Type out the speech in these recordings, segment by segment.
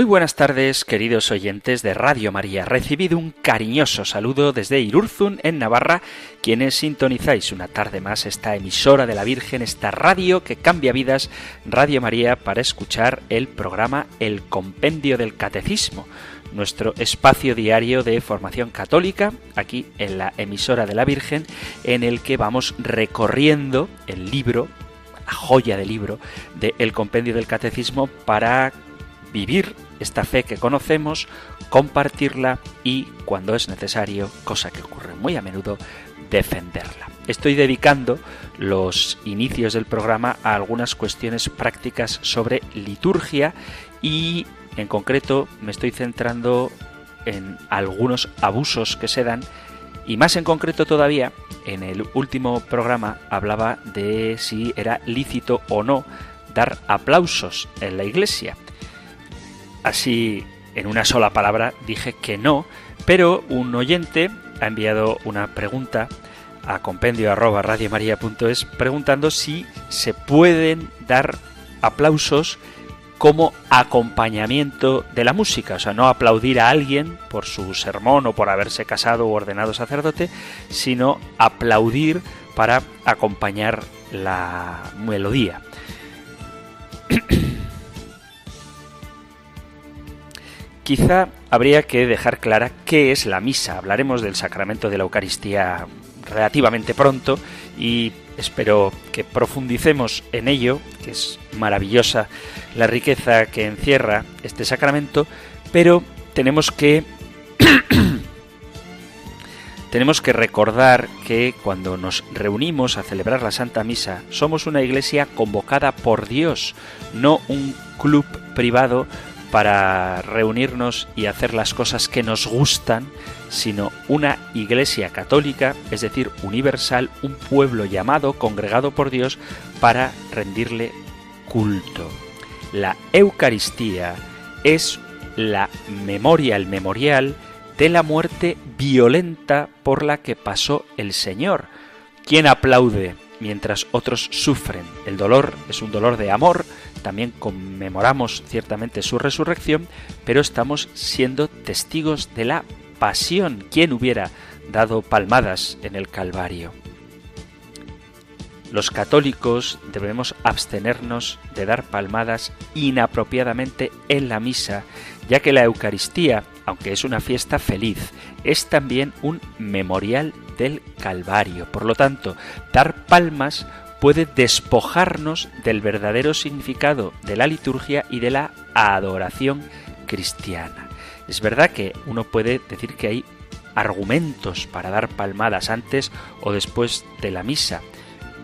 Muy buenas tardes, queridos oyentes de Radio María. Recibido un cariñoso saludo desde Irurzun, en Navarra, quienes sintonizáis una tarde más esta emisora de la Virgen, esta radio que cambia vidas, Radio María, para escuchar el programa El Compendio del Catecismo, nuestro espacio diario de formación católica, aquí en la emisora de la Virgen, en el que vamos recorriendo el libro, la joya del libro, de El Compendio del Catecismo para vivir esta fe que conocemos, compartirla y, cuando es necesario, cosa que ocurre muy a menudo, defenderla. Estoy dedicando los inicios del programa a algunas cuestiones prácticas sobre liturgia y en concreto me estoy centrando en algunos abusos que se dan y más en concreto todavía en el último programa hablaba de si era lícito o no dar aplausos en la iglesia. Así, en una sola palabra, dije que no, pero un oyente ha enviado una pregunta a compendio preguntando si se pueden dar aplausos como acompañamiento de la música, o sea, no aplaudir a alguien por su sermón o por haberse casado o ordenado sacerdote, sino aplaudir para acompañar la melodía. Quizá habría que dejar clara qué es la misa. Hablaremos del sacramento de la Eucaristía relativamente pronto y espero que profundicemos en ello, que es maravillosa la riqueza que encierra este sacramento, pero tenemos que tenemos que recordar que cuando nos reunimos a celebrar la Santa Misa somos una iglesia convocada por Dios, no un club privado para reunirnos y hacer las cosas que nos gustan, sino una iglesia católica, es decir, universal, un pueblo llamado, congregado por Dios, para rendirle culto. La Eucaristía es la memoria, el memorial de la muerte violenta por la que pasó el Señor. ¿Quién aplaude mientras otros sufren? El dolor es un dolor de amor, también conmemoramos ciertamente su resurrección, pero estamos siendo testigos de la pasión. ¿Quién hubiera dado palmadas en el Calvario? Los católicos debemos abstenernos de dar palmadas inapropiadamente en la misa, ya que la Eucaristía, aunque es una fiesta feliz, es también un memorial del Calvario. Por lo tanto, dar palmas puede despojarnos del verdadero significado de la liturgia y de la adoración cristiana. Es verdad que uno puede decir que hay argumentos para dar palmadas antes o después de la misa,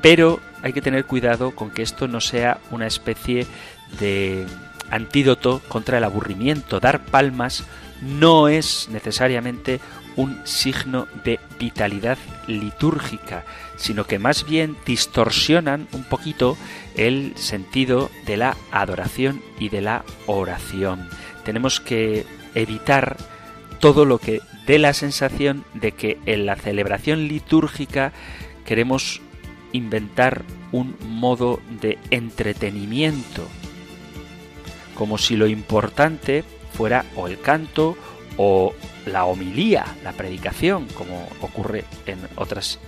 pero hay que tener cuidado con que esto no sea una especie de antídoto contra el aburrimiento. Dar palmas no es necesariamente un signo de vitalidad litúrgica, sino que más bien distorsionan un poquito el sentido de la adoración y de la oración. Tenemos que evitar todo lo que dé la sensación de que en la celebración litúrgica queremos inventar un modo de entretenimiento, como si lo importante fuera o el canto o la homilía, la predicación, como ocurre en otras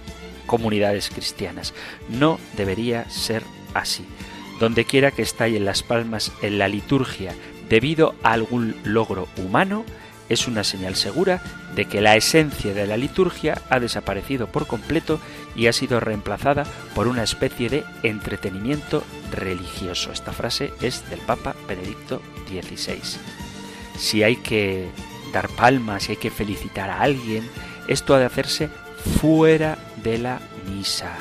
comunidades cristianas. No debería ser así. Donde quiera que estallen las palmas en la liturgia debido a algún logro humano, es una señal segura de que la esencia de la liturgia ha desaparecido por completo y ha sido reemplazada por una especie de entretenimiento religioso. Esta frase es del Papa Benedicto XVI. Si hay que dar palmas, si hay que felicitar a alguien, esto ha de hacerse fuera de la misa,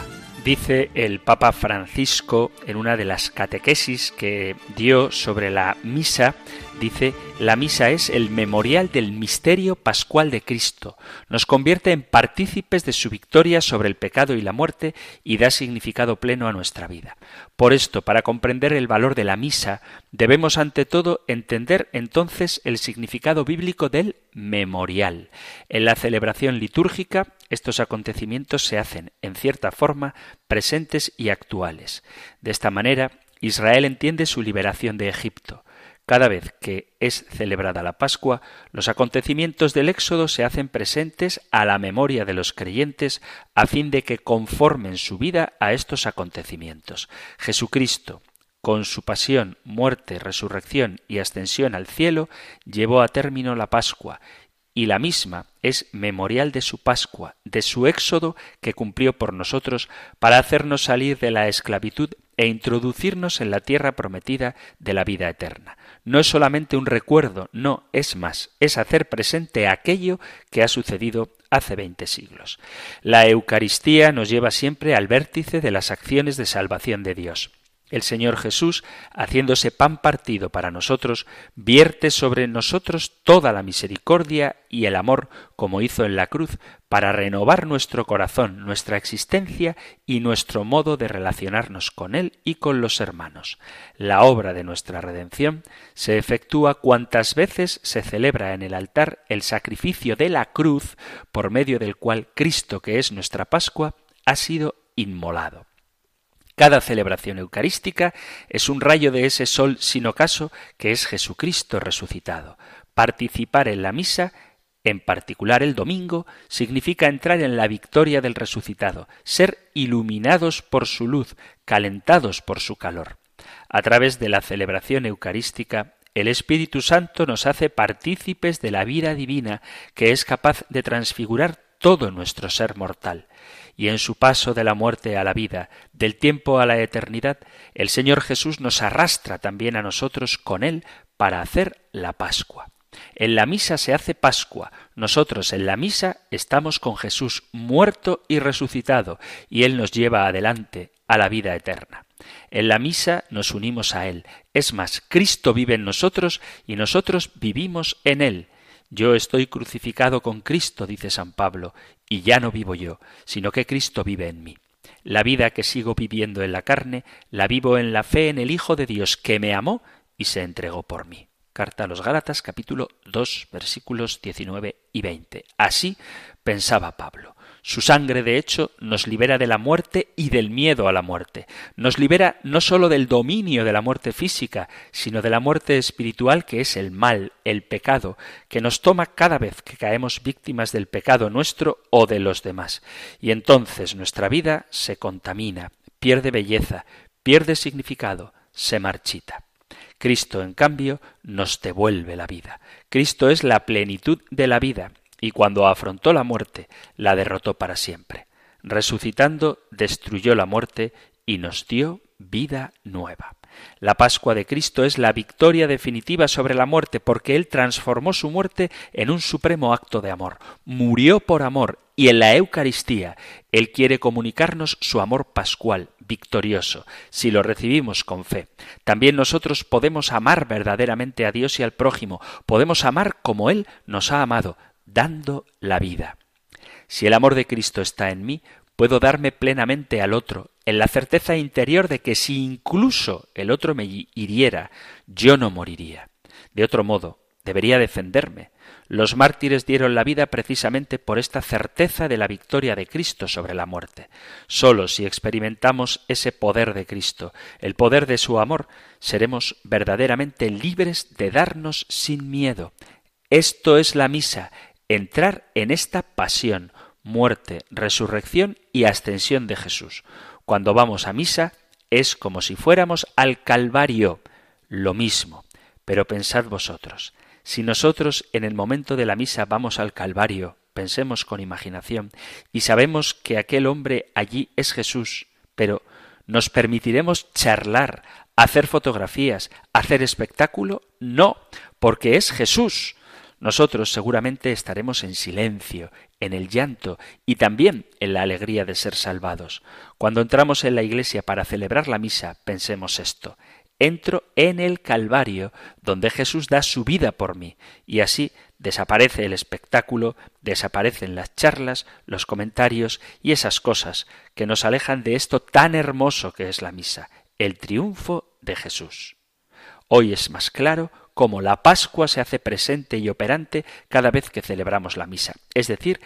Dice el Papa Francisco en una de las catequesis que dio sobre la misa, dice, la misa es el memorial del misterio pascual de Cristo, nos convierte en partícipes de su victoria sobre el pecado y la muerte y da significado pleno a nuestra vida. Por esto, para comprender el valor de la misa, debemos ante todo entender entonces el significado bíblico del memorial. En la celebración litúrgica, estos acontecimientos se hacen, en cierta forma, presentes y actuales. De esta manera, Israel entiende su liberación de Egipto. Cada vez que es celebrada la Pascua, los acontecimientos del Éxodo se hacen presentes a la memoria de los creyentes a fin de que conformen su vida a estos acontecimientos. Jesucristo, con su pasión, muerte, resurrección y ascensión al cielo, llevó a término la Pascua, y la misma es memorial de su Pascua, de su éxodo que cumplió por nosotros para hacernos salir de la esclavitud e introducirnos en la tierra prometida de la vida eterna no es solamente un recuerdo, no, es más, es hacer presente aquello que ha sucedido hace veinte siglos. La Eucaristía nos lleva siempre al vértice de las acciones de salvación de Dios. El Señor Jesús, haciéndose pan partido para nosotros, vierte sobre nosotros toda la misericordia y el amor, como hizo en la cruz, para renovar nuestro corazón, nuestra existencia y nuestro modo de relacionarnos con Él y con los hermanos. La obra de nuestra redención se efectúa cuantas veces se celebra en el altar el sacrificio de la cruz, por medio del cual Cristo, que es nuestra Pascua, ha sido inmolado. Cada celebración eucarística es un rayo de ese sol sin ocaso que es Jesucristo resucitado. Participar en la misa, en particular el domingo, significa entrar en la victoria del resucitado, ser iluminados por su luz, calentados por su calor. A través de la celebración eucarística, el Espíritu Santo nos hace partícipes de la vida divina que es capaz de transfigurar todo nuestro ser mortal y en su paso de la muerte a la vida, del tiempo a la eternidad, el Señor Jesús nos arrastra también a nosotros con Él para hacer la Pascua. En la misa se hace Pascua. Nosotros en la misa estamos con Jesús muerto y resucitado, y Él nos lleva adelante a la vida eterna. En la misa nos unimos a Él. Es más, Cristo vive en nosotros y nosotros vivimos en Él. Yo estoy crucificado con Cristo, dice San Pablo, y ya no vivo yo, sino que Cristo vive en mí. La vida que sigo viviendo en la carne, la vivo en la fe en el Hijo de Dios que me amó y se entregó por mí. Carta a los Gálatas capítulo 2 versículos 19 y 20. Así pensaba Pablo. Su sangre, de hecho, nos libera de la muerte y del miedo a la muerte. Nos libera no sólo del dominio de la muerte física, sino de la muerte espiritual que es el mal, el pecado, que nos toma cada vez que caemos víctimas del pecado nuestro o de los demás. Y entonces nuestra vida se contamina, pierde belleza, pierde significado, se marchita. Cristo, en cambio, nos devuelve la vida. Cristo es la plenitud de la vida y cuando afrontó la muerte, la derrotó para siempre. Resucitando, destruyó la muerte y nos dio vida nueva. La Pascua de Cristo es la victoria definitiva sobre la muerte porque Él transformó su muerte en un supremo acto de amor. Murió por amor y en la Eucaristía Él quiere comunicarnos su amor pascual, victorioso, si lo recibimos con fe. También nosotros podemos amar verdaderamente a Dios y al prójimo, podemos amar como Él nos ha amado, dando la vida. Si el amor de Cristo está en mí, puedo darme plenamente al otro, en la certeza interior de que si incluso el otro me hiriera, yo no moriría. De otro modo, debería defenderme. Los mártires dieron la vida precisamente por esta certeza de la victoria de Cristo sobre la muerte. Solo si experimentamos ese poder de Cristo, el poder de su amor, seremos verdaderamente libres de darnos sin miedo. Esto es la misa, entrar en esta pasión, muerte, resurrección y ascensión de Jesús. Cuando vamos a misa es como si fuéramos al Calvario, lo mismo. Pero pensad vosotros, si nosotros en el momento de la misa vamos al Calvario, pensemos con imaginación, y sabemos que aquel hombre allí es Jesús, pero ¿nos permitiremos charlar, hacer fotografías, hacer espectáculo? No, porque es Jesús Nosotros seguramente estaremos en silencio, en el llanto y también en la alegría de ser salvados. Cuando entramos en la iglesia para celebrar la misa, pensemos esto. Entro en el Calvario, donde Jesús da su vida por mí, y así desaparece el espectáculo, desaparecen las charlas, los comentarios y esas cosas que nos alejan de esto tan hermoso que es la misa, el triunfo de Jesús. Hoy es más claro cómo la Pascua se hace presente y operante cada vez que celebramos la misa, es decir,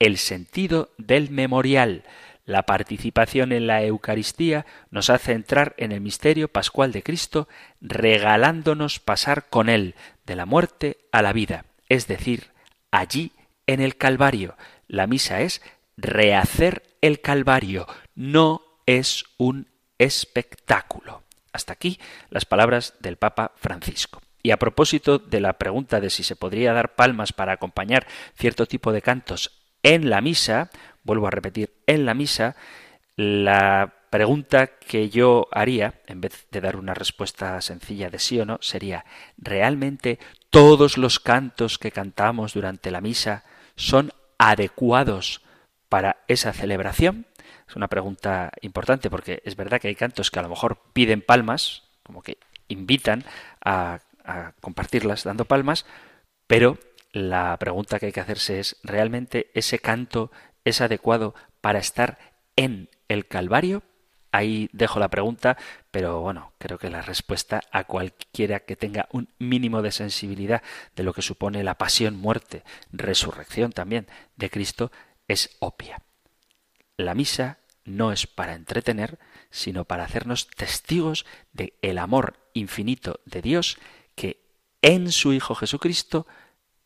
el sentido del memorial. La participación en la Eucaristía nos hace entrar en el misterio pascual de Cristo, regalándonos pasar con Él de la muerte a la vida, es decir, allí en el Calvario. La misa es rehacer el Calvario, no es un espectáculo. Hasta aquí las palabras del Papa Francisco. Y a propósito de la pregunta de si se podría dar palmas para acompañar cierto tipo de cantos en la misa, vuelvo a repetir, en la misa, la pregunta que yo haría, en vez de dar una respuesta sencilla de sí o no, sería, ¿realmente todos los cantos que cantamos durante la misa son adecuados para esa celebración? Es una pregunta importante porque es verdad que hay cantos que a lo mejor piden palmas, como que invitan a, compartirlas dando palmas, pero la pregunta que hay que hacerse es, ¿realmente ese canto es adecuado para estar en el Calvario? Ahí dejo la pregunta, pero bueno, creo que la respuesta a cualquiera que tenga un mínimo de sensibilidad de lo que supone la pasión, muerte, resurrección también de Cristo es obvia. La misa no es para entretener, sino para hacernos testigos de el amor infinito de Dios que en su Hijo Jesucristo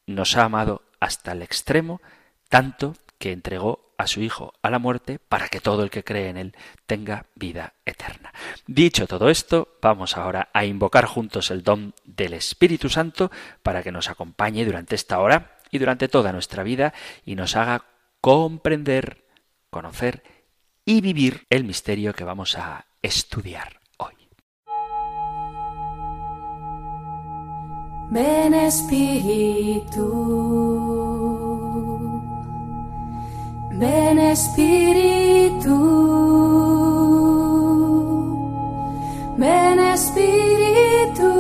nos ha amado hasta el extremo, tanto que entregó a su Hijo a la muerte para que todo el que cree en Él tenga vida eterna. Dicho todo esto, vamos ahora a invocar juntos el don del Espíritu Santo para que nos acompañe durante esta hora y durante toda nuestra vida y nos haga comprender, conocer y vivir el misterio que vamos a estudiar Ven Espíritu, ven Espíritu, ven Espíritu.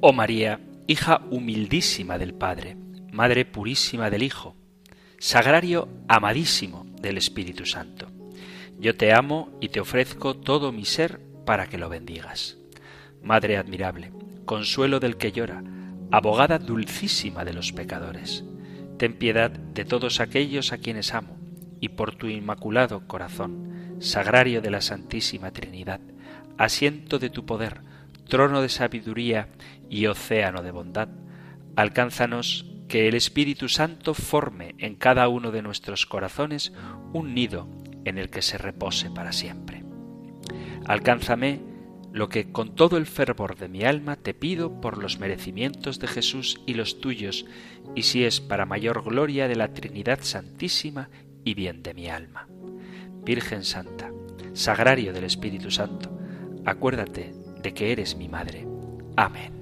Oh María, hija humildísima del Padre, Madre purísima del Hijo, sagrario amadísimo del Espíritu Santo. Yo te amo y te ofrezco todo mi ser para que lo bendigas. Madre admirable, consuelo del que llora, abogada dulcísima de los pecadores, ten piedad de todos aquellos a quienes amo, y por tu inmaculado corazón, sagrario de la Santísima Trinidad, asiento de tu poder, trono de sabiduría y océano de bondad, alcánzanos que el Espíritu Santo forme en cada uno de nuestros corazones un nido en el que se repose para siempre. Alcánzame lo que con todo el fervor de mi alma te pido por los merecimientos de Jesús y los tuyos, y si es para mayor gloria de la Trinidad Santísima y bien de mi alma. Virgen Santa, Sagrario del Espíritu Santo, acuérdate de que eres mi madre. Amén.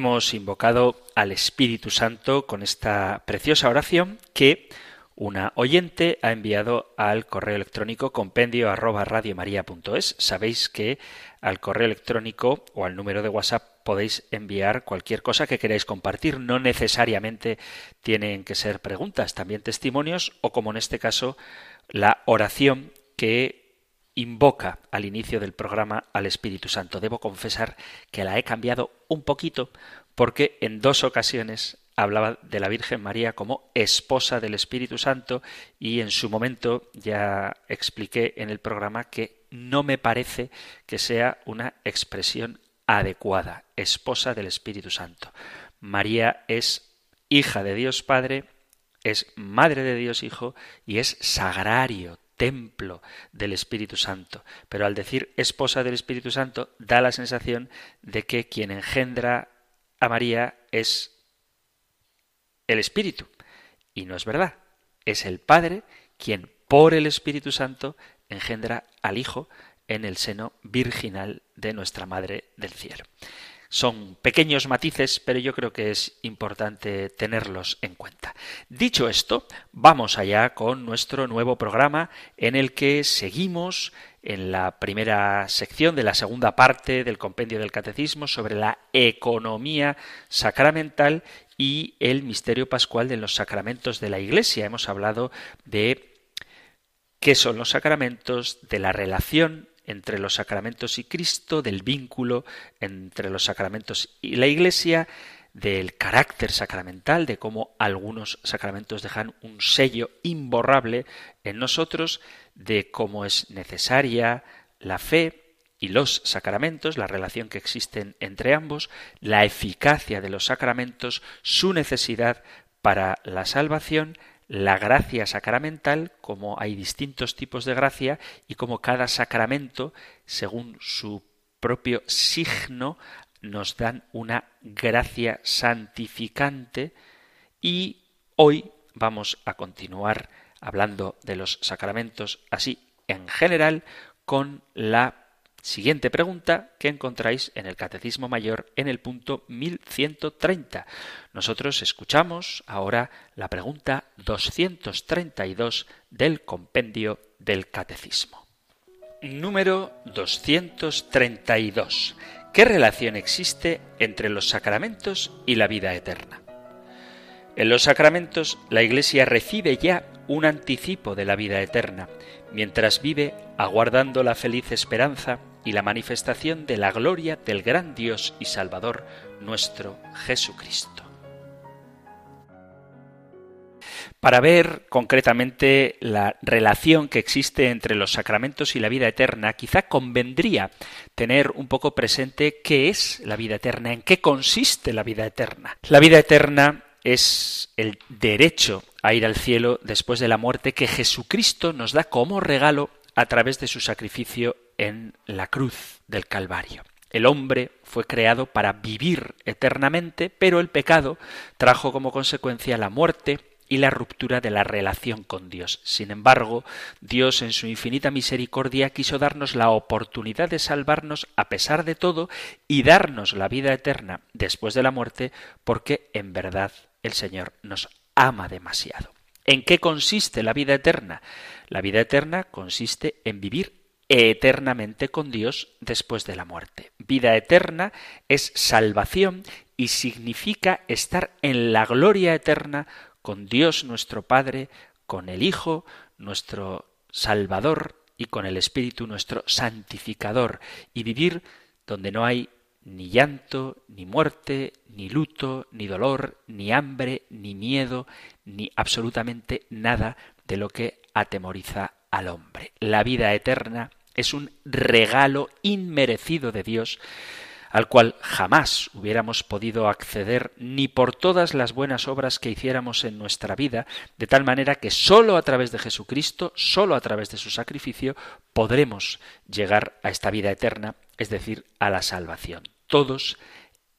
Hemos invocado al Espíritu Santo con esta preciosa oración que una oyente ha enviado al correo electrónico compendio arroba Sabéis que al correo electrónico o al número de WhatsApp podéis enviar cualquier cosa que queráis compartir. No necesariamente tienen que ser preguntas, también testimonios o como en este caso la oración que invoca al inicio del programa al Espíritu Santo. Debo confesar que la he cambiado un poquito porque en dos ocasiones hablaba de la Virgen María como esposa del Espíritu Santo y en su momento ya expliqué en el programa que no me parece que sea una expresión adecuada, esposa del Espíritu Santo. María es hija de Dios Padre, es madre de Dios Hijo y es sagrario, templo del Espíritu Santo. Pero al decir esposa del Espíritu Santo da la sensación de que quien engendra a María es el Espíritu. Y no es verdad. Es el Padre quien por el Espíritu Santo engendra al Hijo en el seno virginal de nuestra Madre del Cielo. Son pequeños matices, pero yo creo que es importante tenerlos en cuenta. Dicho esto, vamos allá con nuestro nuevo programa en el que seguimos en la primera sección de la segunda parte del compendio del catecismo sobre la economía sacramental y el misterio pascual de los sacramentos de la Iglesia. Hemos hablado de qué son los sacramentos, de la relación entre los sacramentos y Cristo, del vínculo entre los sacramentos y la Iglesia, del carácter sacramental, de cómo algunos sacramentos dejan un sello imborrable en nosotros, de cómo es necesaria la fe y los sacramentos, la relación que existen entre ambos, la eficacia de los sacramentos, su necesidad para la salvación, la gracia sacramental, como hay distintos tipos de gracia y como cada sacramento, según su propio signo, nos dan una gracia santificante. Y hoy vamos a continuar hablando de los sacramentos así en general con la Siguiente pregunta que encontráis en el Catecismo Mayor en el punto 1130. Nosotros escuchamos ahora la pregunta 232 del compendio del Catecismo. Número 232. ¿Qué relación existe entre los sacramentos y la vida eterna? En los sacramentos la Iglesia recibe ya un anticipo de la vida eterna, mientras vive aguardando la feliz esperanza y la manifestación de la gloria del gran Dios y Salvador nuestro Jesucristo. Para ver concretamente la relación que existe entre los sacramentos y la vida eterna, quizá convendría tener un poco presente qué es la vida eterna, en qué consiste la vida eterna. La vida eterna es el derecho a ir al cielo después de la muerte que Jesucristo nos da como regalo a través de su sacrificio en la cruz del Calvario. El hombre fue creado para vivir eternamente, pero el pecado trajo como consecuencia la muerte y la ruptura de la relación con Dios. Sin embargo, Dios en su infinita misericordia quiso darnos la oportunidad de salvarnos a pesar de todo y darnos la vida eterna después de la muerte, porque en verdad el Señor nos ama demasiado. ¿En qué consiste la vida eterna? La vida eterna consiste en vivir eternamente con Dios después de la muerte. Vida eterna es salvación y significa estar en la gloria eterna con Dios nuestro Padre, con el Hijo, nuestro Salvador, y con el Espíritu nuestro santificador, y vivir donde no hay ni llanto, ni muerte, ni luto, ni dolor, ni hambre, ni miedo, ni absolutamente nada de lo que atemoriza al hombre. La vida eterna es un regalo inmerecido de Dios al cual jamás hubiéramos podido acceder ni por todas las buenas obras que hiciéramos en nuestra vida, de tal manera que sólo a través de Jesucristo, sólo a través de su sacrificio, podremos llegar a esta vida eterna, es decir, a la salvación. Todos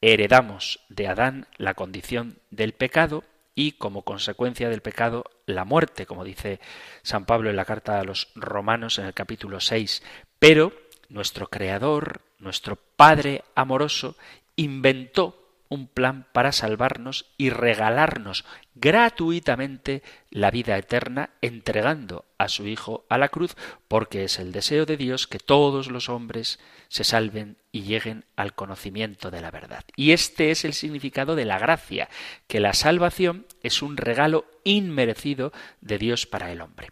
heredamos de Adán la condición del pecado y como consecuencia del pecado la muerte, como dice San Pablo en la carta a los romanos en el capítulo 6. Pero nuestro Creador, nuestro Padre amoroso, inventó un plan para salvarnos y regalarnos gratuitamente la vida eterna entregando a su Hijo a la cruz, porque es el deseo de Dios que todos los hombres se salven y lleguen al conocimiento de la verdad. Y este es el significado de la gracia, que la salvación es un regalo inmerecido de Dios para el hombre.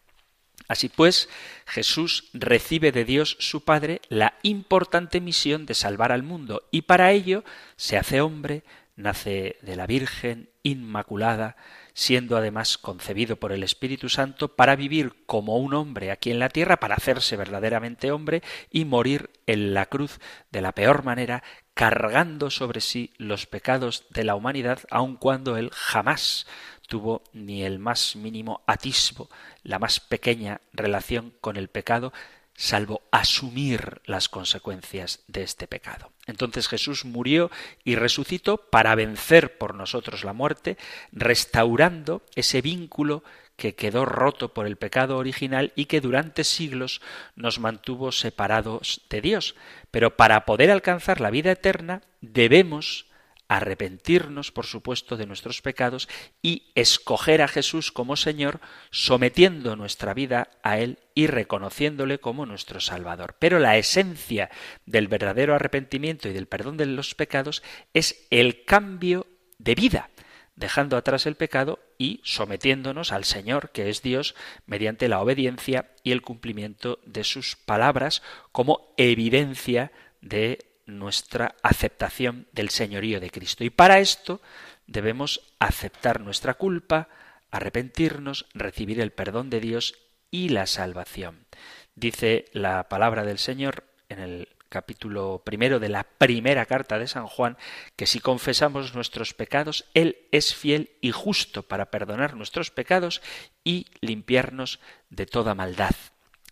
Así pues, Jesús recibe de Dios su Padre la importante misión de salvar al mundo y para ello se hace hombre, nace de la Virgen Inmaculada, siendo además concebido por el Espíritu Santo para vivir como un hombre aquí en la tierra, para hacerse verdaderamente hombre y morir en la cruz de la peor manera, cargando sobre sí los pecados de la humanidad, aun cuando él jamás tuvo ni el más mínimo atisbo, la más pequeña relación con el pecado, salvo asumir las consecuencias de este pecado. Entonces Jesús murió y resucitó para vencer por nosotros la muerte, restaurando ese vínculo que quedó roto por el pecado original y que durante siglos nos mantuvo separados de Dios. Pero para poder alcanzar la vida eterna debemos arrepentirnos, por supuesto, de nuestros pecados y escoger a Jesús como Señor, sometiendo nuestra vida a Él y reconociéndole como nuestro Salvador. Pero la esencia del verdadero arrepentimiento y del perdón de los pecados es el cambio de vida, dejando atrás el pecado y sometiéndonos al Señor, que es Dios, mediante la obediencia y el cumplimiento de sus palabras como evidencia de nuestra aceptación del señorío de Cristo. Y para esto debemos aceptar nuestra culpa, arrepentirnos, recibir el perdón de Dios y la salvación. Dice la palabra del Señor en el capítulo primero de la primera carta de San Juan, que si confesamos nuestros pecados, Él es fiel y justo para perdonar nuestros pecados y limpiarnos de toda maldad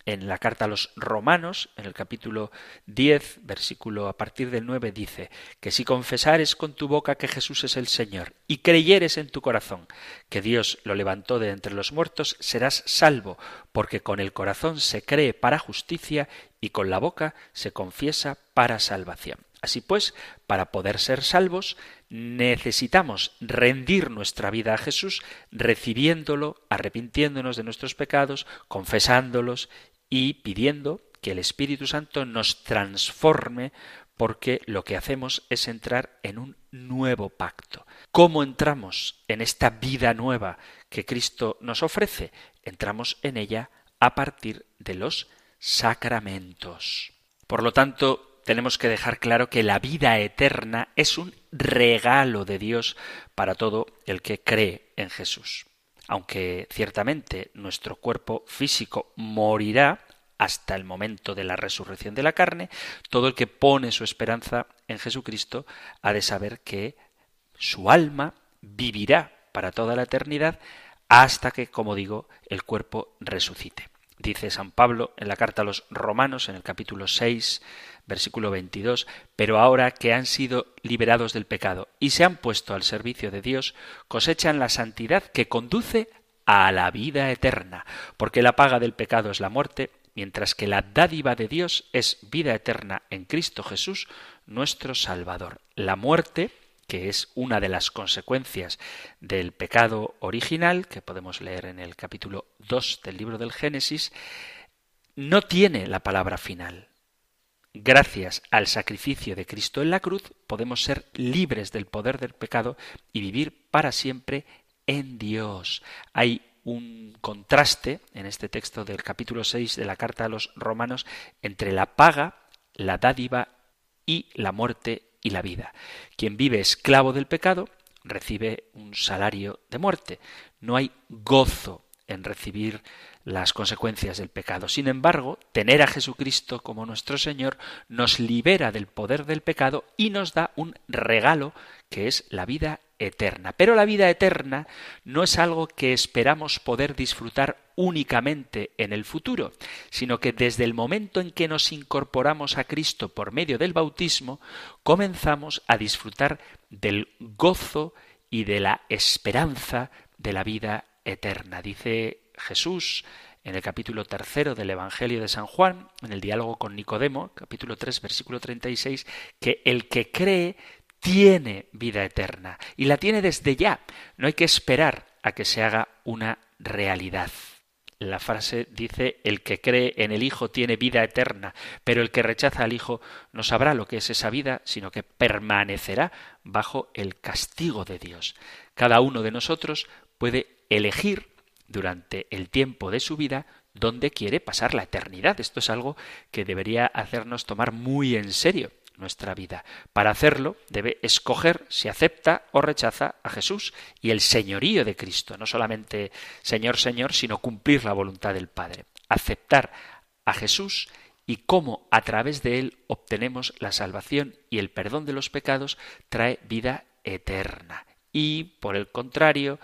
en la carta a los romanos, en el capítulo 10, versículo a partir del 9, dice que si confesares con tu boca que Jesús es el Señor y creyeres en tu corazón que Dios lo levantó de entre los muertos, serás salvo, porque con el corazón se cree para justicia y con la boca se confiesa para salvación. Así pues, para poder ser salvos, necesitamos rendir nuestra vida a Jesús, recibiéndolo, arrepintiéndonos de nuestros pecados, confesándolos y pidiendo que el Espíritu Santo nos transforme porque lo que hacemos es entrar en un nuevo pacto. ¿Cómo entramos en esta vida nueva que Cristo nos ofrece? Entramos en ella a partir de los sacramentos. Por lo tanto, tenemos que dejar claro que la vida eterna es un regalo de Dios para todo el que cree en Jesús aunque ciertamente nuestro cuerpo físico morirá hasta el momento de la resurrección de la carne, todo el que pone su esperanza en Jesucristo ha de saber que su alma vivirá para toda la eternidad hasta que, como digo, el cuerpo resucite. Dice San Pablo en la carta a los Romanos, en el capítulo 6, versículo 22, pero ahora que han sido liberados del pecado y se han puesto al servicio de Dios, cosechan la santidad que conduce a la vida eterna, porque la paga del pecado es la muerte, mientras que la dádiva de Dios es vida eterna en Cristo Jesús, nuestro Salvador. La muerte, que es una de las consecuencias del pecado original, que podemos leer en el capítulo 2 del libro del Génesis, no tiene la palabra final. Gracias al sacrificio de Cristo en la cruz podemos ser libres del poder del pecado y vivir para siempre en Dios. Hay un contraste en este texto del capítulo 6 de la carta a los romanos entre la paga, la dádiva y la muerte y la vida. Quien vive esclavo del pecado recibe un salario de muerte. No hay gozo en recibir las consecuencias del pecado. Sin embargo, tener a Jesucristo como nuestro Señor nos libera del poder del pecado y nos da un regalo que es la vida eterna. Pero la vida eterna no es algo que esperamos poder disfrutar únicamente en el futuro, sino que desde el momento en que nos incorporamos a Cristo por medio del bautismo, comenzamos a disfrutar del gozo y de la esperanza de la vida eterna. Dice Jesús en el capítulo tercero del Evangelio de San Juan, en el diálogo con Nicodemo, capítulo 3, versículo 36, que el que cree tiene vida eterna y la tiene desde ya. No hay que esperar a que se haga una realidad. La frase dice, el que cree en el Hijo tiene vida eterna, pero el que rechaza al Hijo no sabrá lo que es esa vida, sino que permanecerá bajo el castigo de Dios. Cada uno de nosotros puede elegir durante el tiempo de su vida dónde quiere pasar la eternidad. Esto es algo que debería hacernos tomar muy en serio nuestra vida. Para hacerlo debe escoger si acepta o rechaza a Jesús y el señorío de Cristo, no solamente Señor, Señor, sino cumplir la voluntad del Padre. Aceptar a Jesús y cómo a través de él obtenemos la salvación y el perdón de los pecados trae vida eterna. Y, por el contrario,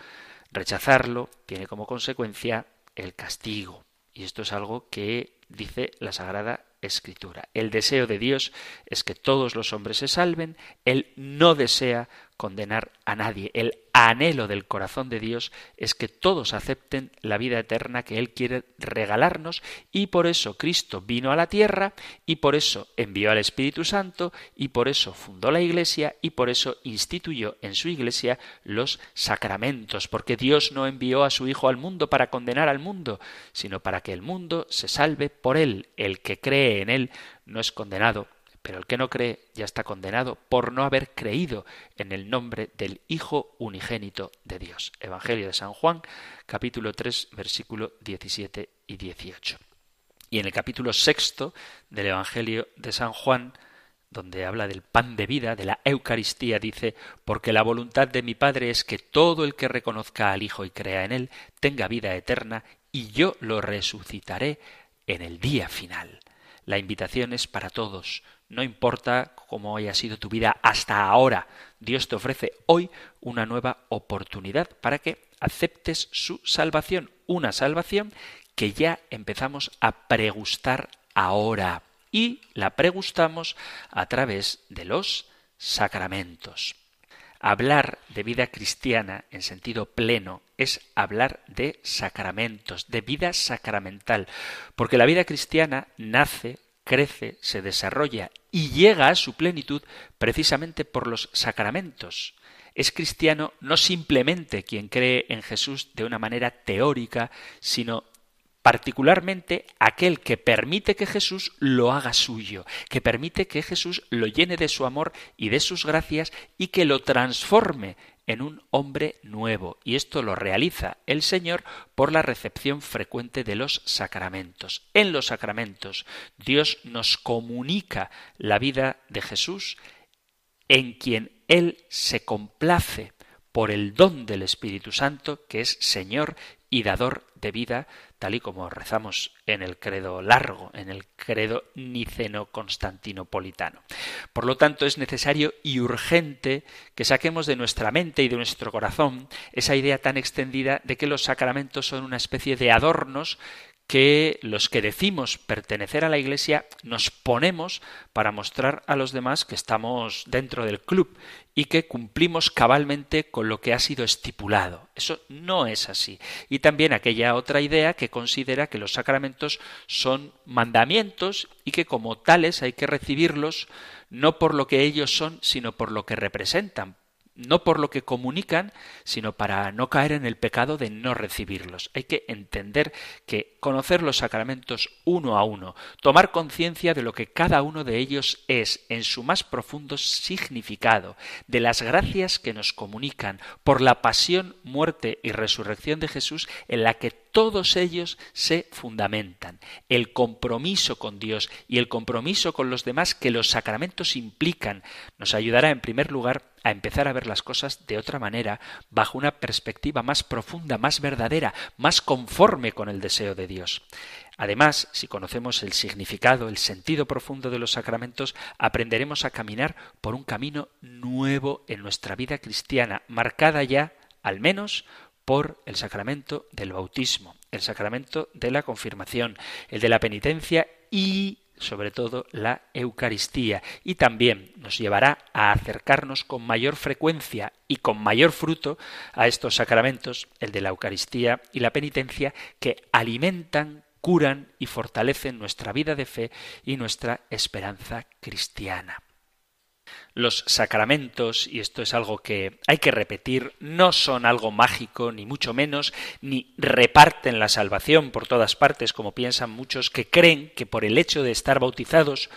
rechazarlo tiene como consecuencia el castigo. Y esto es algo que dice la Sagrada Escritura. El deseo de Dios es que todos los hombres se salven. Él no desea condenar a nadie. El anhelo del corazón de Dios es que todos acepten la vida eterna que Él quiere regalarnos y por eso Cristo vino a la tierra y por eso envió al Espíritu Santo y por eso fundó la Iglesia y por eso instituyó en su Iglesia los sacramentos, porque Dios no envió a su Hijo al mundo para condenar al mundo, sino para que el mundo se salve por Él. El que cree en Él no es condenado, pero el que no cree ya está condenado por no haber creído en el nombre del Hijo unigénito de Dios. Evangelio de San Juan, capítulo 3, versículo 17 y 18. Y en el capítulo sexto del Evangelio de San Juan, donde habla del pan de vida, de la Eucaristía, dice, porque la voluntad de mi Padre es que todo el que reconozca al Hijo y crea en Él tenga vida eterna, y yo lo resucitaré en el día final. La invitación es para todos, no importa cómo haya sido tu vida hasta ahora, Dios te ofrece hoy una nueva oportunidad para que aceptes su salvación, una salvación que ya empezamos a pregustar ahora y la pregustamos a través de los sacramentos. Hablar de vida cristiana en sentido pleno es hablar de sacramentos, de vida sacramental, porque la vida cristiana nace crece, se desarrolla y llega a su plenitud precisamente por los sacramentos. Es cristiano no simplemente quien cree en Jesús de una manera teórica, sino particularmente aquel que permite que Jesús lo haga suyo, que permite que Jesús lo llene de su amor y de sus gracias y que lo transforme en un hombre nuevo. Y esto lo realiza el Señor por la recepción frecuente de los sacramentos. En los sacramentos Dios nos comunica la vida de Jesús en quien Él se complace por el don del Espíritu Santo, que es Señor y dador de vida, tal y como rezamos en el credo largo, en el credo niceno-constantinopolitano. Por lo tanto, es necesario y urgente que saquemos de nuestra mente y de nuestro corazón esa idea tan extendida de que los sacramentos son una especie de adornos que los que decimos pertenecer a la Iglesia nos ponemos para mostrar a los demás que estamos dentro del club y que cumplimos cabalmente con lo que ha sido estipulado. Eso no es así. Y también aquella otra idea que considera que los sacramentos son mandamientos y que como tales hay que recibirlos no por lo que ellos son, sino por lo que representan, no por lo que comunican, sino para no caer en el pecado de no recibirlos. Hay que entender que conocer los sacramentos uno a uno, tomar conciencia de lo que cada uno de ellos es en su más profundo significado, de las gracias que nos comunican por la pasión, muerte y resurrección de Jesús en la que todos ellos se fundamentan. El compromiso con Dios y el compromiso con los demás que los sacramentos implican nos ayudará en primer lugar a empezar a ver las cosas de otra manera, bajo una perspectiva más profunda, más verdadera, más conforme con el deseo de Dios. Además, si conocemos el significado, el sentido profundo de los sacramentos, aprenderemos a caminar por un camino nuevo en nuestra vida cristiana, marcada ya, al menos, por el sacramento del bautismo, el sacramento de la confirmación, el de la penitencia y sobre todo la Eucaristía, y también nos llevará a acercarnos con mayor frecuencia y con mayor fruto a estos sacramentos, el de la Eucaristía y la penitencia, que alimentan, curan y fortalecen nuestra vida de fe y nuestra esperanza cristiana. Los sacramentos, y esto es algo que hay que repetir, no son algo mágico, ni mucho menos, ni reparten la salvación por todas partes, como piensan muchos que creen que por el hecho de estar bautizados,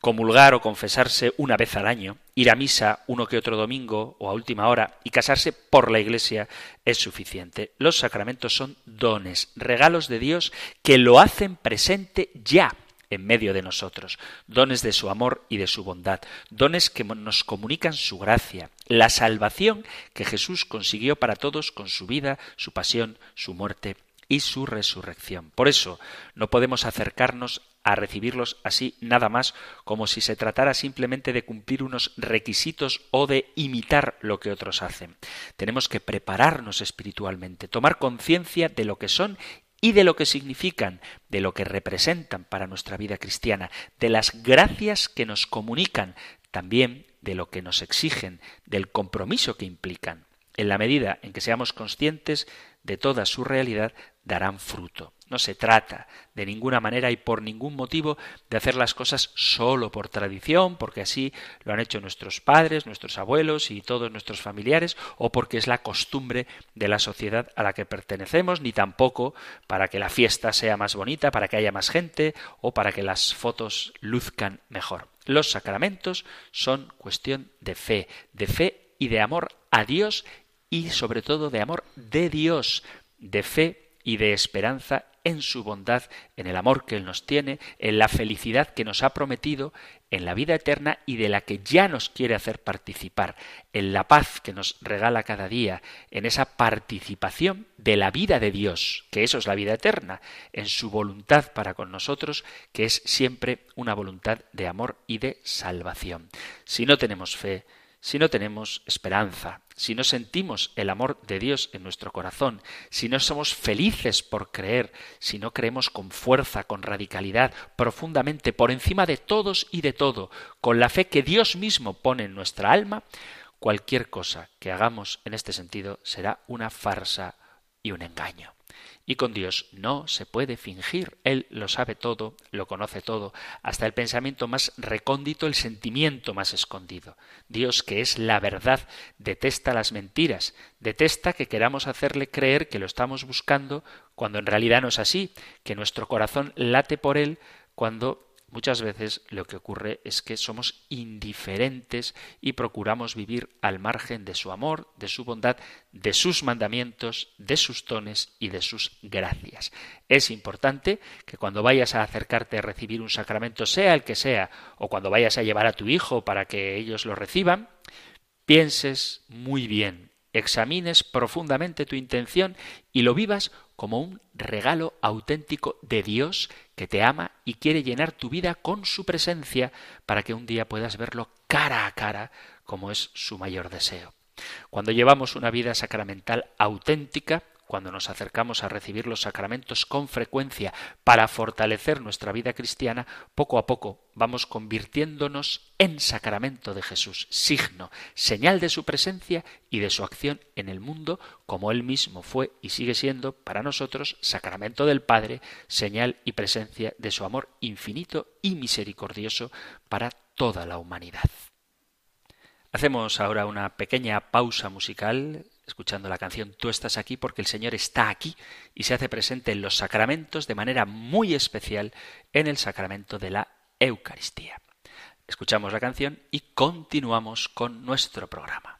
comulgar o confesarse una vez al año, ir a misa uno que otro domingo o a última hora y casarse por la iglesia es suficiente. Los sacramentos son dones, regalos de Dios que lo hacen presente ya en medio de nosotros, dones de su amor y de su bondad, dones que nos comunican su gracia, la salvación que Jesús consiguió para todos con su vida, su pasión, su muerte y su resurrección. Por eso no podemos acercarnos a recibirlos así nada más como si se tratara simplemente de cumplir unos requisitos o de imitar lo que otros hacen. Tenemos que prepararnos espiritualmente, tomar conciencia de lo que son y de lo que significan, de lo que representan para nuestra vida cristiana, de las gracias que nos comunican, también de lo que nos exigen, del compromiso que implican. En la medida en que seamos conscientes de toda su realidad, darán fruto. No se trata de ninguna manera y por ningún motivo de hacer las cosas solo por tradición, porque así lo han hecho nuestros padres, nuestros abuelos y todos nuestros familiares, o porque es la costumbre de la sociedad a la que pertenecemos, ni tampoco para que la fiesta sea más bonita, para que haya más gente o para que las fotos luzcan mejor. Los sacramentos son cuestión de fe, de fe y de amor a Dios y sobre todo de amor de Dios, de fe y de esperanza en su bondad, en el amor que Él nos tiene, en la felicidad que nos ha prometido, en la vida eterna y de la que ya nos quiere hacer participar, en la paz que nos regala cada día, en esa participación de la vida de Dios, que eso es la vida eterna, en su voluntad para con nosotros, que es siempre una voluntad de amor y de salvación. Si no tenemos fe, si no tenemos esperanza, si no sentimos el amor de Dios en nuestro corazón, si no somos felices por creer, si no creemos con fuerza, con radicalidad, profundamente, por encima de todos y de todo, con la fe que Dios mismo pone en nuestra alma, cualquier cosa que hagamos en este sentido será una farsa y un engaño. Y con Dios no se puede fingir. Él lo sabe todo, lo conoce todo, hasta el pensamiento más recóndito, el sentimiento más escondido. Dios, que es la verdad, detesta las mentiras, detesta que queramos hacerle creer que lo estamos buscando cuando en realidad no es así, que nuestro corazón late por Él cuando Muchas veces lo que ocurre es que somos indiferentes y procuramos vivir al margen de su amor, de su bondad, de sus mandamientos, de sus dones y de sus gracias. Es importante que cuando vayas a acercarte a recibir un sacramento, sea el que sea, o cuando vayas a llevar a tu hijo para que ellos lo reciban, pienses muy bien, examines profundamente tu intención y lo vivas como un regalo auténtico de Dios que te ama y quiere llenar tu vida con su presencia para que un día puedas verlo cara a cara como es su mayor deseo. Cuando llevamos una vida sacramental auténtica, cuando nos acercamos a recibir los sacramentos con frecuencia para fortalecer nuestra vida cristiana, poco a poco vamos convirtiéndonos en sacramento de Jesús, signo, señal de su presencia y de su acción en el mundo, como él mismo fue y sigue siendo para nosotros sacramento del Padre, señal y presencia de su amor infinito y misericordioso para toda la humanidad. Hacemos ahora una pequeña pausa musical escuchando la canción Tú estás aquí porque el Señor está aquí y se hace presente en los sacramentos de manera muy especial en el sacramento de la Eucaristía. Escuchamos la canción y continuamos con nuestro programa.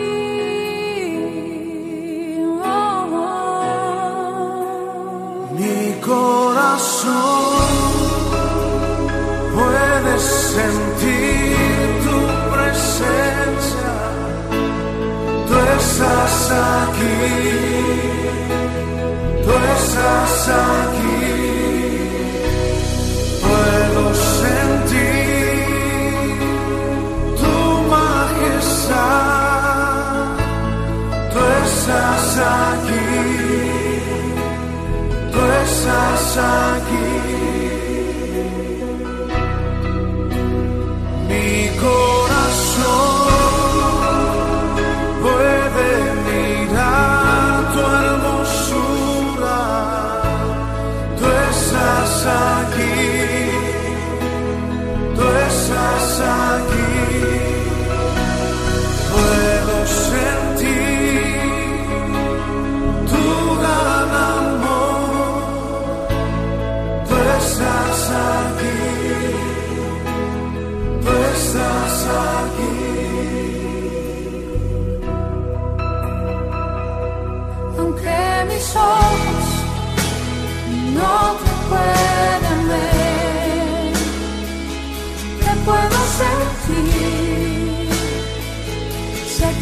sentir tu presencia, tú estás aquí, tú estás aquí, puedo sentir tu majestad, tú estás aquí, tú estás aquí. Estás aquí.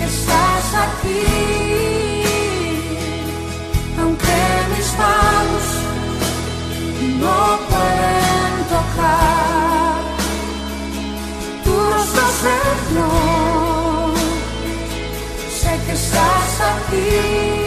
Estás aquí, aunque mis manos no pueden tocar tu rostro, Señor sé que estás aquí.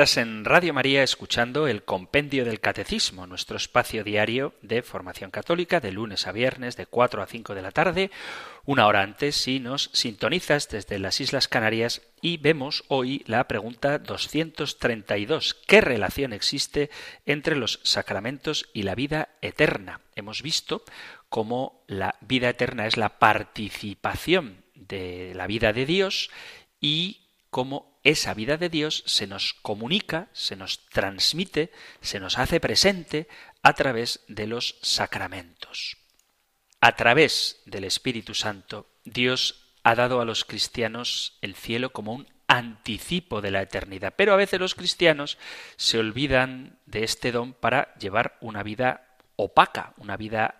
Estás en Radio María escuchando el Compendio del Catecismo, nuestro espacio diario de formación católica de lunes a viernes de 4 a 5 de la tarde, una hora antes si nos sintonizas desde las Islas Canarias y vemos hoy la pregunta 232. ¿Qué relación existe entre los sacramentos y la vida eterna? Hemos visto cómo la vida eterna es la participación de la vida de Dios y cómo esa vida de Dios se nos comunica, se nos transmite, se nos hace presente a través de los sacramentos. A través del Espíritu Santo, Dios ha dado a los cristianos el cielo como un anticipo de la eternidad. Pero a veces los cristianos se olvidan de este don para llevar una vida opaca, una vida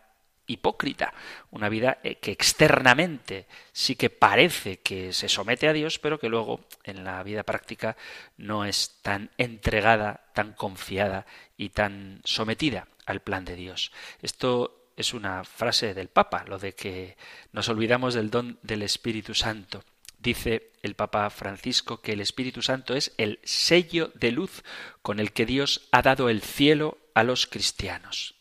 hipócrita, una vida eh, que externamente sí que parece que se somete a Dios, pero que luego en la vida práctica no es tan entregada, tan confiada y tan sometida al plan de Dios. Esto es una frase del Papa, lo de que nos olvidamos del don del Espíritu Santo. Dice el Papa Francisco que el Espíritu Santo es el sello de luz con el que Dios ha dado el cielo a los cristianos.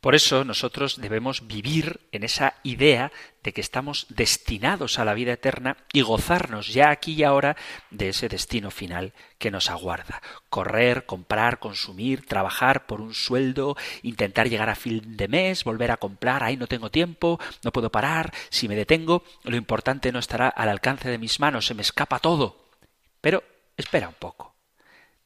Por eso nosotros debemos vivir en esa idea de que estamos destinados a la vida eterna y gozarnos ya aquí y ahora de ese destino final que nos aguarda. Correr, comprar, consumir, trabajar por un sueldo, intentar llegar a fin de mes, volver a comprar, ahí no tengo tiempo, no puedo parar, si me detengo, lo importante no estará al alcance de mis manos, se me escapa todo. Pero espera un poco.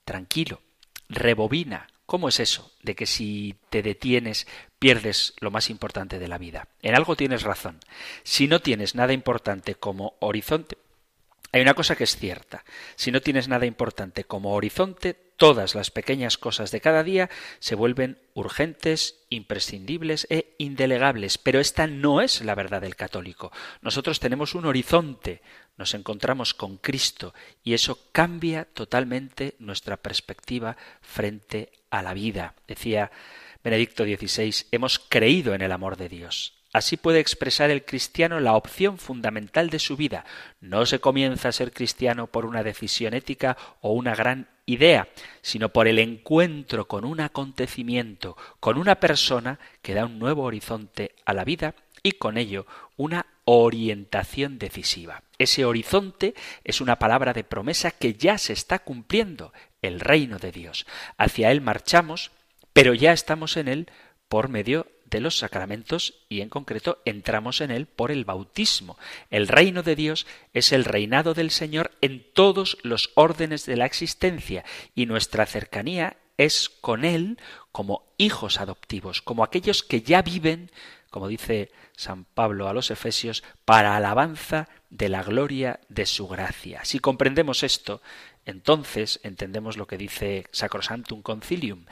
Tranquilo, rebobina, ¿Cómo es eso de que si te detienes pierdes lo más importante de la vida? En algo tienes razón. Si no tienes nada importante como horizonte, hay una cosa que es cierta. Si no tienes nada importante como horizonte, todas las pequeñas cosas de cada día se vuelven urgentes, imprescindibles e indelegables. Pero esta no es la verdad del católico. Nosotros tenemos un horizonte, nos encontramos con Cristo y eso cambia totalmente nuestra perspectiva frente a la vida. Decía Benedicto XVI, hemos creído en el amor de Dios. Así puede expresar el cristiano la opción fundamental de su vida. No se comienza a ser cristiano por una decisión ética o una gran idea, sino por el encuentro con un acontecimiento, con una persona que da un nuevo horizonte a la vida y con ello una orientación decisiva. Ese horizonte es una palabra de promesa que ya se está cumpliendo, el reino de Dios. Hacia él marchamos, pero ya estamos en él por medio de los sacramentos y en concreto entramos en él por el bautismo. El reino de Dios es el reinado del Señor en todos los órdenes de la existencia y nuestra cercanía es con él como hijos adoptivos, como aquellos que ya viven como dice San Pablo a los Efesios, para alabanza de la gloria de su gracia. Si comprendemos esto, entonces entendemos lo que dice Sacrosantum Concilium.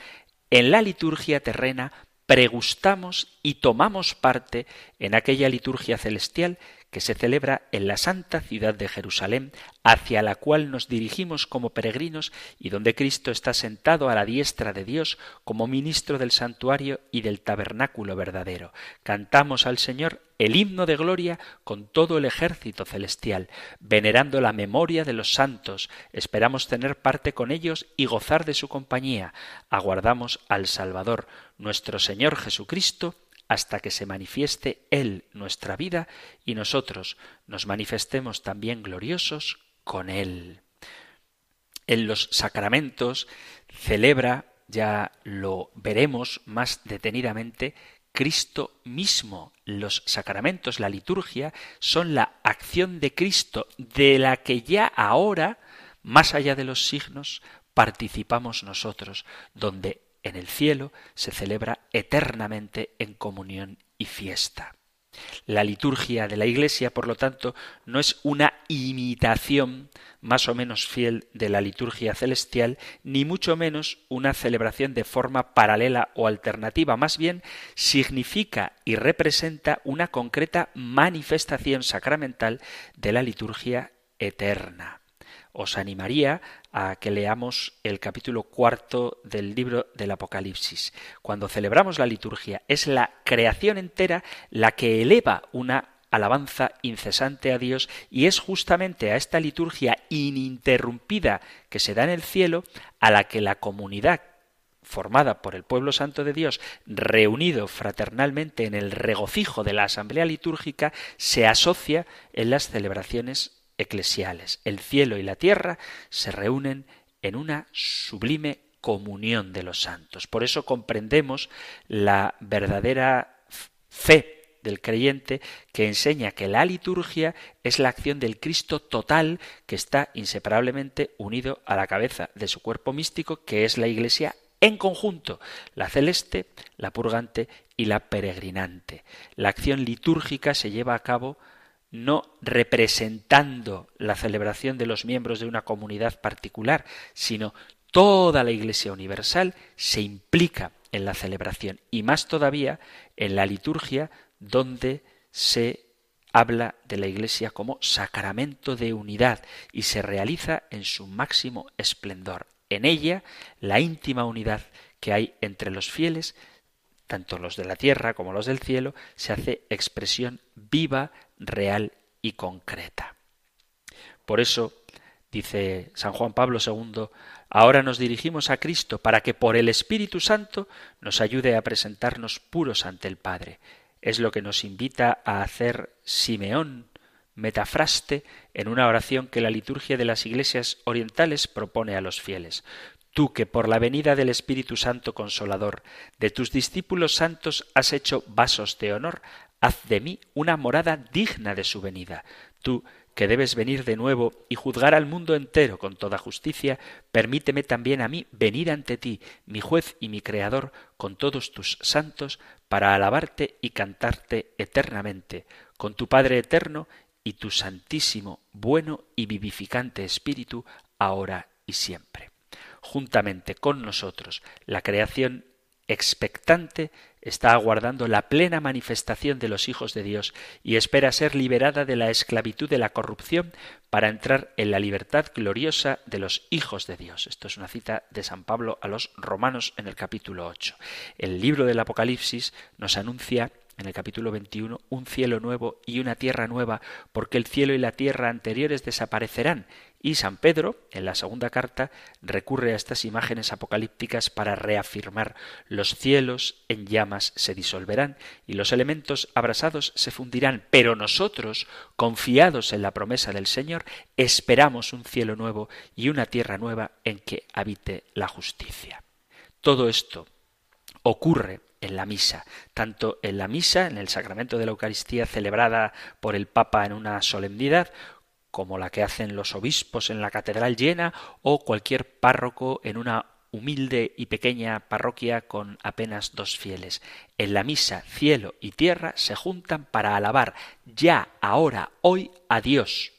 En la liturgia terrena pregustamos y tomamos parte en aquella liturgia celestial que se celebra en la santa ciudad de Jerusalén, hacia la cual nos dirigimos como peregrinos y donde Cristo está sentado a la diestra de Dios como ministro del santuario y del tabernáculo verdadero. Cantamos al Señor el himno de gloria con todo el ejército celestial, venerando la memoria de los santos, esperamos tener parte con ellos y gozar de su compañía. Aguardamos al Salvador, nuestro Señor Jesucristo, hasta que se manifieste Él nuestra vida y nosotros nos manifestemos también gloriosos con Él. En los sacramentos celebra, ya lo veremos más detenidamente, Cristo mismo. Los sacramentos, la liturgia, son la acción de Cristo de la que ya ahora, más allá de los signos, participamos nosotros, donde en el cielo se celebra eternamente en comunión y fiesta. La liturgia de la Iglesia, por lo tanto, no es una imitación más o menos fiel de la liturgia celestial, ni mucho menos una celebración de forma paralela o alternativa, más bien significa y representa una concreta manifestación sacramental de la liturgia eterna os animaría a que leamos el capítulo cuarto del libro del Apocalipsis. Cuando celebramos la liturgia, es la creación entera la que eleva una alabanza incesante a Dios y es justamente a esta liturgia ininterrumpida que se da en el cielo a la que la comunidad formada por el pueblo santo de Dios, reunido fraternalmente en el regocijo de la asamblea litúrgica, se asocia en las celebraciones eclesiales. El cielo y la tierra se reúnen en una sublime comunión de los santos. Por eso comprendemos la verdadera fe del creyente que enseña que la liturgia es la acción del Cristo total que está inseparablemente unido a la cabeza de su cuerpo místico, que es la Iglesia en conjunto, la celeste, la purgante y la peregrinante. La acción litúrgica se lleva a cabo no representando la celebración de los miembros de una comunidad particular, sino toda la Iglesia universal se implica en la celebración y más todavía en la liturgia donde se habla de la Iglesia como sacramento de unidad y se realiza en su máximo esplendor. En ella, la íntima unidad que hay entre los fieles, tanto los de la tierra como los del cielo, se hace expresión viva real y concreta. Por eso Dice San Juan Pablo II, ahora nos dirigimos a Cristo para que por el Espíritu Santo nos ayude a presentarnos puros ante el Padre. Es lo que nos invita a hacer Simeón Metafraste en una oración que la liturgia de las iglesias orientales propone a los fieles. Tú que por la venida del Espíritu Santo Consolador de tus discípulos santos has hecho vasos de honor, haz de mí una morada digna de su venida. Tú que debes venir de nuevo y juzgar al mundo entero con toda justicia, permíteme también a mí venir ante ti, mi juez y mi creador, con todos tus santos, para alabarte y cantarte eternamente, con tu Padre eterno y tu santísimo, bueno y vivificante Espíritu, ahora y siempre. Juntamente con nosotros, la creación expectante está aguardando la plena manifestación de los hijos de Dios y espera ser liberada de la esclavitud de la corrupción para entrar en la libertad gloriosa de los hijos de Dios. Esto es una cita de San Pablo a los romanos en el capítulo 8. El libro del Apocalipsis nos anuncia en el capítulo 21, un cielo nuevo y una tierra nueva, porque el cielo y la tierra anteriores desaparecerán. Y San Pedro, en la segunda carta, recurre a estas imágenes apocalípticas para reafirmar los cielos en llamas se disolverán y los elementos abrasados se fundirán, pero nosotros, confiados en la promesa del Señor, esperamos un cielo nuevo y una tierra nueva en que habite la justicia. Todo esto ocurre en la misa, tanto en la misa, en el sacramento de la Eucaristía celebrada por el Papa en una solemnidad, como la que hacen los obispos en la catedral llena o cualquier párroco en una humilde y pequeña parroquia con apenas dos fieles. En la misa cielo y tierra se juntan para alabar ya, ahora, hoy a Dios.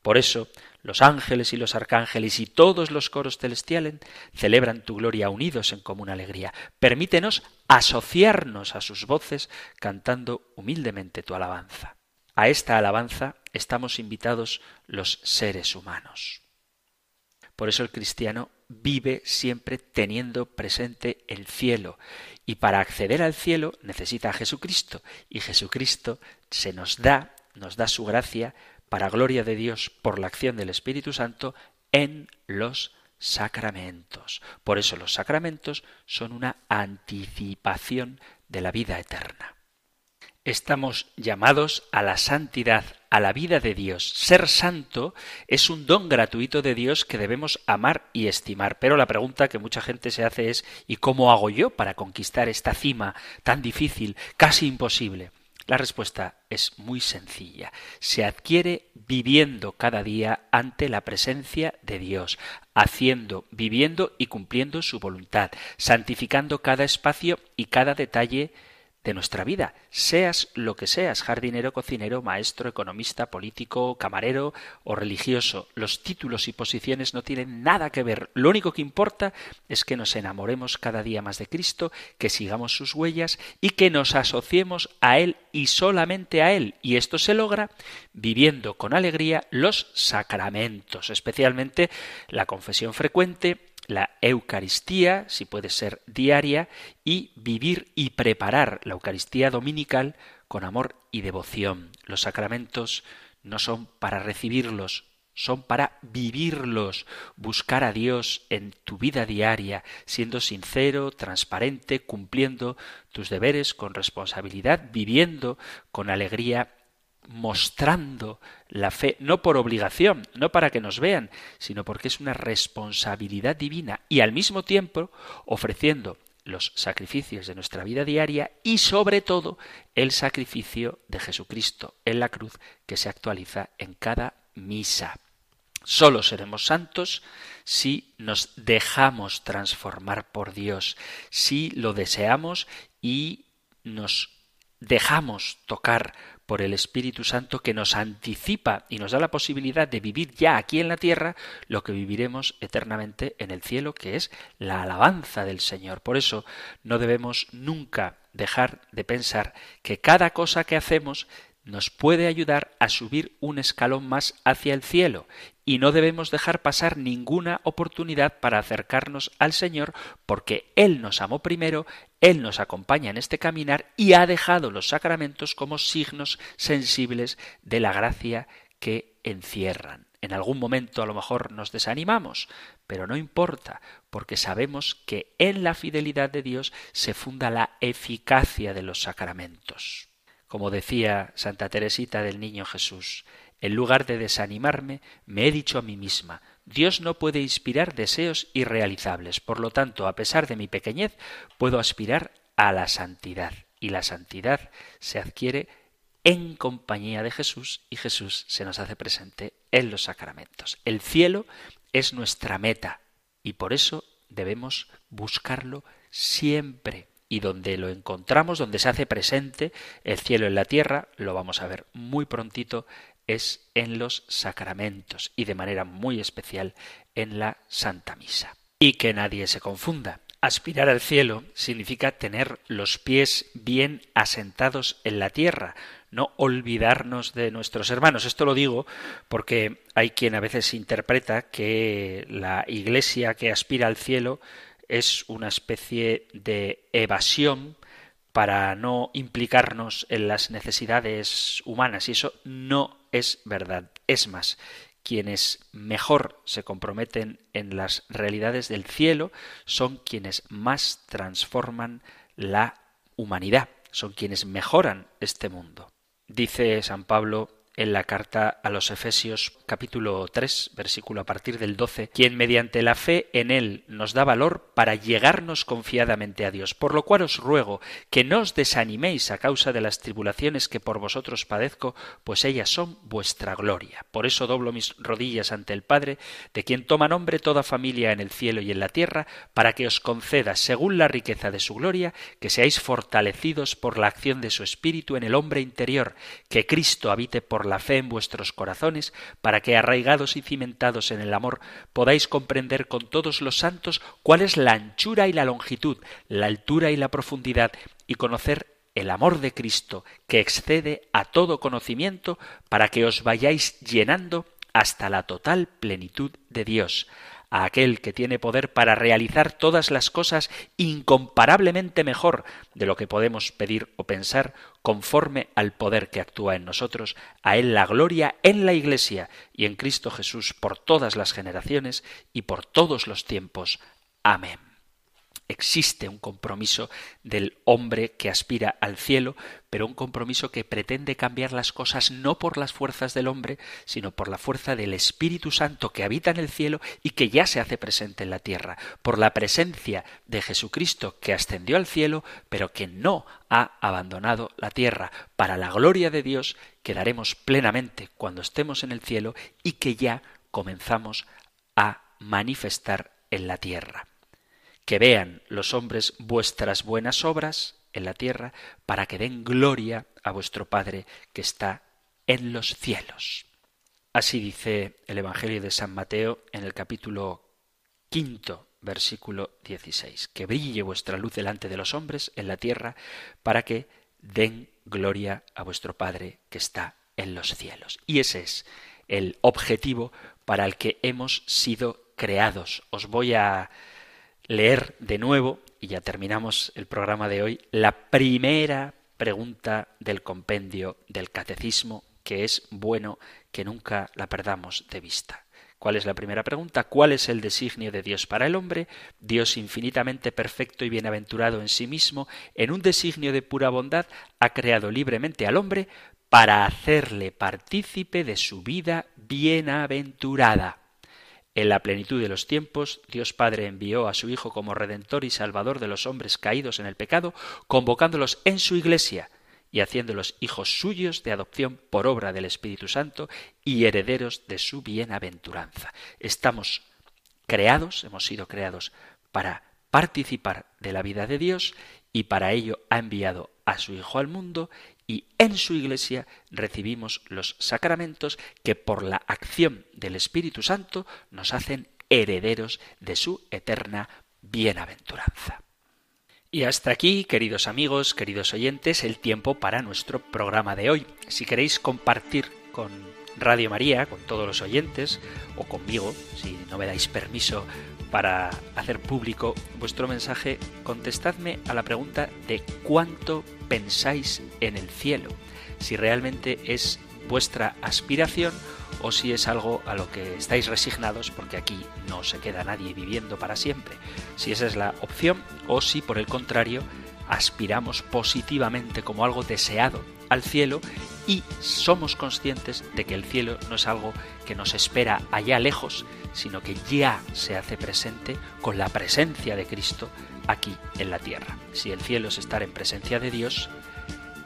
Por eso los ángeles y los arcángeles y todos los coros celestiales celebran tu gloria unidos en común alegría. Permítenos asociarnos a sus voces cantando humildemente tu alabanza. A esta alabanza estamos invitados los seres humanos. Por eso el cristiano vive siempre teniendo presente el cielo y para acceder al cielo necesita a Jesucristo y Jesucristo se nos da, nos da su gracia para gloria de Dios por la acción del Espíritu Santo en los sacramentos. Por eso los sacramentos son una anticipación de la vida eterna. Estamos llamados a la santidad, a la vida de Dios. Ser santo es un don gratuito de Dios que debemos amar y estimar. Pero la pregunta que mucha gente se hace es ¿y cómo hago yo para conquistar esta cima tan difícil, casi imposible? La respuesta es muy sencilla. Se adquiere viviendo cada día ante la presencia de Dios, haciendo, viviendo y cumpliendo su voluntad, santificando cada espacio y cada detalle de nuestra vida, seas lo que seas, jardinero, cocinero, maestro, economista, político, camarero o religioso. Los títulos y posiciones no tienen nada que ver. Lo único que importa es que nos enamoremos cada día más de Cristo, que sigamos sus huellas y que nos asociemos a Él y solamente a Él. Y esto se logra viviendo con alegría los sacramentos, especialmente la confesión frecuente, la Eucaristía, si puede ser diaria, y vivir y preparar la Eucaristía dominical con amor y devoción. Los sacramentos no son para recibirlos, son para vivirlos, buscar a Dios en tu vida diaria, siendo sincero, transparente, cumpliendo tus deberes con responsabilidad, viviendo con alegría mostrando la fe, no por obligación, no para que nos vean, sino porque es una responsabilidad divina y al mismo tiempo ofreciendo los sacrificios de nuestra vida diaria y sobre todo el sacrificio de Jesucristo en la cruz que se actualiza en cada misa. Solo seremos santos si nos dejamos transformar por Dios, si lo deseamos y nos dejamos tocar por el Espíritu Santo que nos anticipa y nos da la posibilidad de vivir ya aquí en la tierra lo que viviremos eternamente en el cielo, que es la alabanza del Señor. Por eso no debemos nunca dejar de pensar que cada cosa que hacemos nos puede ayudar a subir un escalón más hacia el cielo y no debemos dejar pasar ninguna oportunidad para acercarnos al Señor porque Él nos amó primero, Él nos acompaña en este caminar y ha dejado los sacramentos como signos sensibles de la gracia que encierran. En algún momento a lo mejor nos desanimamos, pero no importa, porque sabemos que en la fidelidad de Dios se funda la eficacia de los sacramentos. Como decía Santa Teresita del Niño Jesús, en lugar de desanimarme, me he dicho a mí misma, Dios no puede inspirar deseos irrealizables, por lo tanto, a pesar de mi pequeñez, puedo aspirar a la santidad, y la santidad se adquiere en compañía de Jesús y Jesús se nos hace presente en los sacramentos. El cielo es nuestra meta y por eso debemos buscarlo siempre. Y donde lo encontramos, donde se hace presente el cielo en la tierra, lo vamos a ver muy prontito, es en los sacramentos y de manera muy especial en la Santa Misa. Y que nadie se confunda. Aspirar al cielo significa tener los pies bien asentados en la tierra, no olvidarnos de nuestros hermanos. Esto lo digo porque hay quien a veces interpreta que la Iglesia que aspira al cielo es una especie de evasión para no implicarnos en las necesidades humanas y eso no es verdad. Es más, quienes mejor se comprometen en las realidades del cielo son quienes más transforman la humanidad, son quienes mejoran este mundo. Dice San Pablo en la carta a los Efesios capítulo 3, versículo a partir del 12, quien mediante la fe en Él nos da valor para llegarnos confiadamente a Dios, por lo cual os ruego que no os desaniméis a causa de las tribulaciones que por vosotros padezco, pues ellas son vuestra gloria. Por eso doblo mis rodillas ante el Padre, de quien toma nombre toda familia en el cielo y en la tierra, para que os conceda, según la riqueza de su gloria, que seáis fortalecidos por la acción de su Espíritu en el hombre interior, que Cristo habite por la fe en vuestros corazones, para que arraigados y cimentados en el amor podáis comprender con todos los santos cuál es la anchura y la longitud, la altura y la profundidad, y conocer el amor de Cristo, que excede a todo conocimiento, para que os vayáis llenando hasta la total plenitud de Dios a aquel que tiene poder para realizar todas las cosas incomparablemente mejor de lo que podemos pedir o pensar, conforme al poder que actúa en nosotros, a Él la gloria en la Iglesia y en Cristo Jesús por todas las generaciones y por todos los tiempos. Amén existe un compromiso del hombre que aspira al cielo, pero un compromiso que pretende cambiar las cosas no por las fuerzas del hombre, sino por la fuerza del Espíritu Santo que habita en el cielo y que ya se hace presente en la tierra, por la presencia de Jesucristo que ascendió al cielo, pero que no ha abandonado la tierra. Para la gloria de Dios quedaremos plenamente cuando estemos en el cielo y que ya comenzamos a manifestar en la tierra que vean los hombres vuestras buenas obras en la tierra, para que den gloria a vuestro Padre que está en los cielos. Así dice el Evangelio de San Mateo en el capítulo quinto, versículo 16. Que brille vuestra luz delante de los hombres en la tierra, para que den gloria a vuestro Padre que está en los cielos. Y ese es el objetivo para el que hemos sido creados. Os voy a leer de nuevo, y ya terminamos el programa de hoy, la primera pregunta del compendio del catecismo, que es bueno que nunca la perdamos de vista. ¿Cuál es la primera pregunta? ¿Cuál es el designio de Dios para el hombre? Dios infinitamente perfecto y bienaventurado en sí mismo, en un designio de pura bondad, ha creado libremente al hombre para hacerle partícipe de su vida bienaventurada. En la plenitud de los tiempos, Dios Padre envió a su Hijo como Redentor y Salvador de los hombres caídos en el pecado, convocándolos en su Iglesia y haciéndolos hijos suyos de adopción por obra del Espíritu Santo y herederos de su bienaventuranza. Estamos creados, hemos sido creados para participar de la vida de Dios y para ello ha enviado a su Hijo al mundo y en su iglesia recibimos los sacramentos que por la acción del Espíritu Santo nos hacen herederos de su eterna bienaventuranza. Y hasta aquí, queridos amigos, queridos oyentes, el tiempo para nuestro programa de hoy. Si queréis compartir con Radio María, con todos los oyentes, o conmigo, si no me dais permiso para hacer público vuestro mensaje, contestadme a la pregunta de cuánto pensáis en el cielo, si realmente es vuestra aspiración o si es algo a lo que estáis resignados porque aquí no se queda nadie viviendo para siempre. Si esa es la opción o si por el contrario aspiramos positivamente como algo deseado al cielo y somos conscientes de que el cielo no es algo que nos espera allá lejos, sino que ya se hace presente con la presencia de Cristo aquí en la tierra. Si el cielo es estar en presencia de Dios,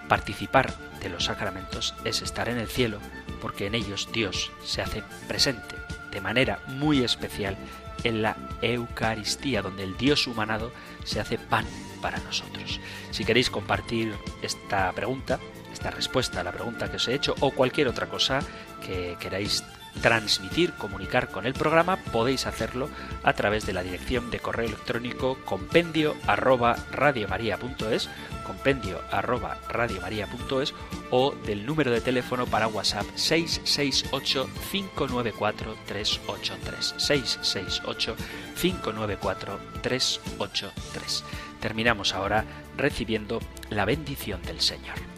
participar de los sacramentos es estar en el cielo, porque en ellos Dios se hace presente de manera muy especial en la Eucaristía, donde el Dios humanado se hace pan para nosotros. Si queréis compartir esta pregunta, esta respuesta a la pregunta que os he hecho o cualquier otra cosa que queráis transmitir, comunicar con el programa, podéis hacerlo a través de la dirección de correo electrónico compendio arroba radiomaria.es, compendio arroba radiomaria.es o del número de teléfono para WhatsApp 668 594 383 668 594 383. Terminamos ahora recibiendo la bendición del Señor.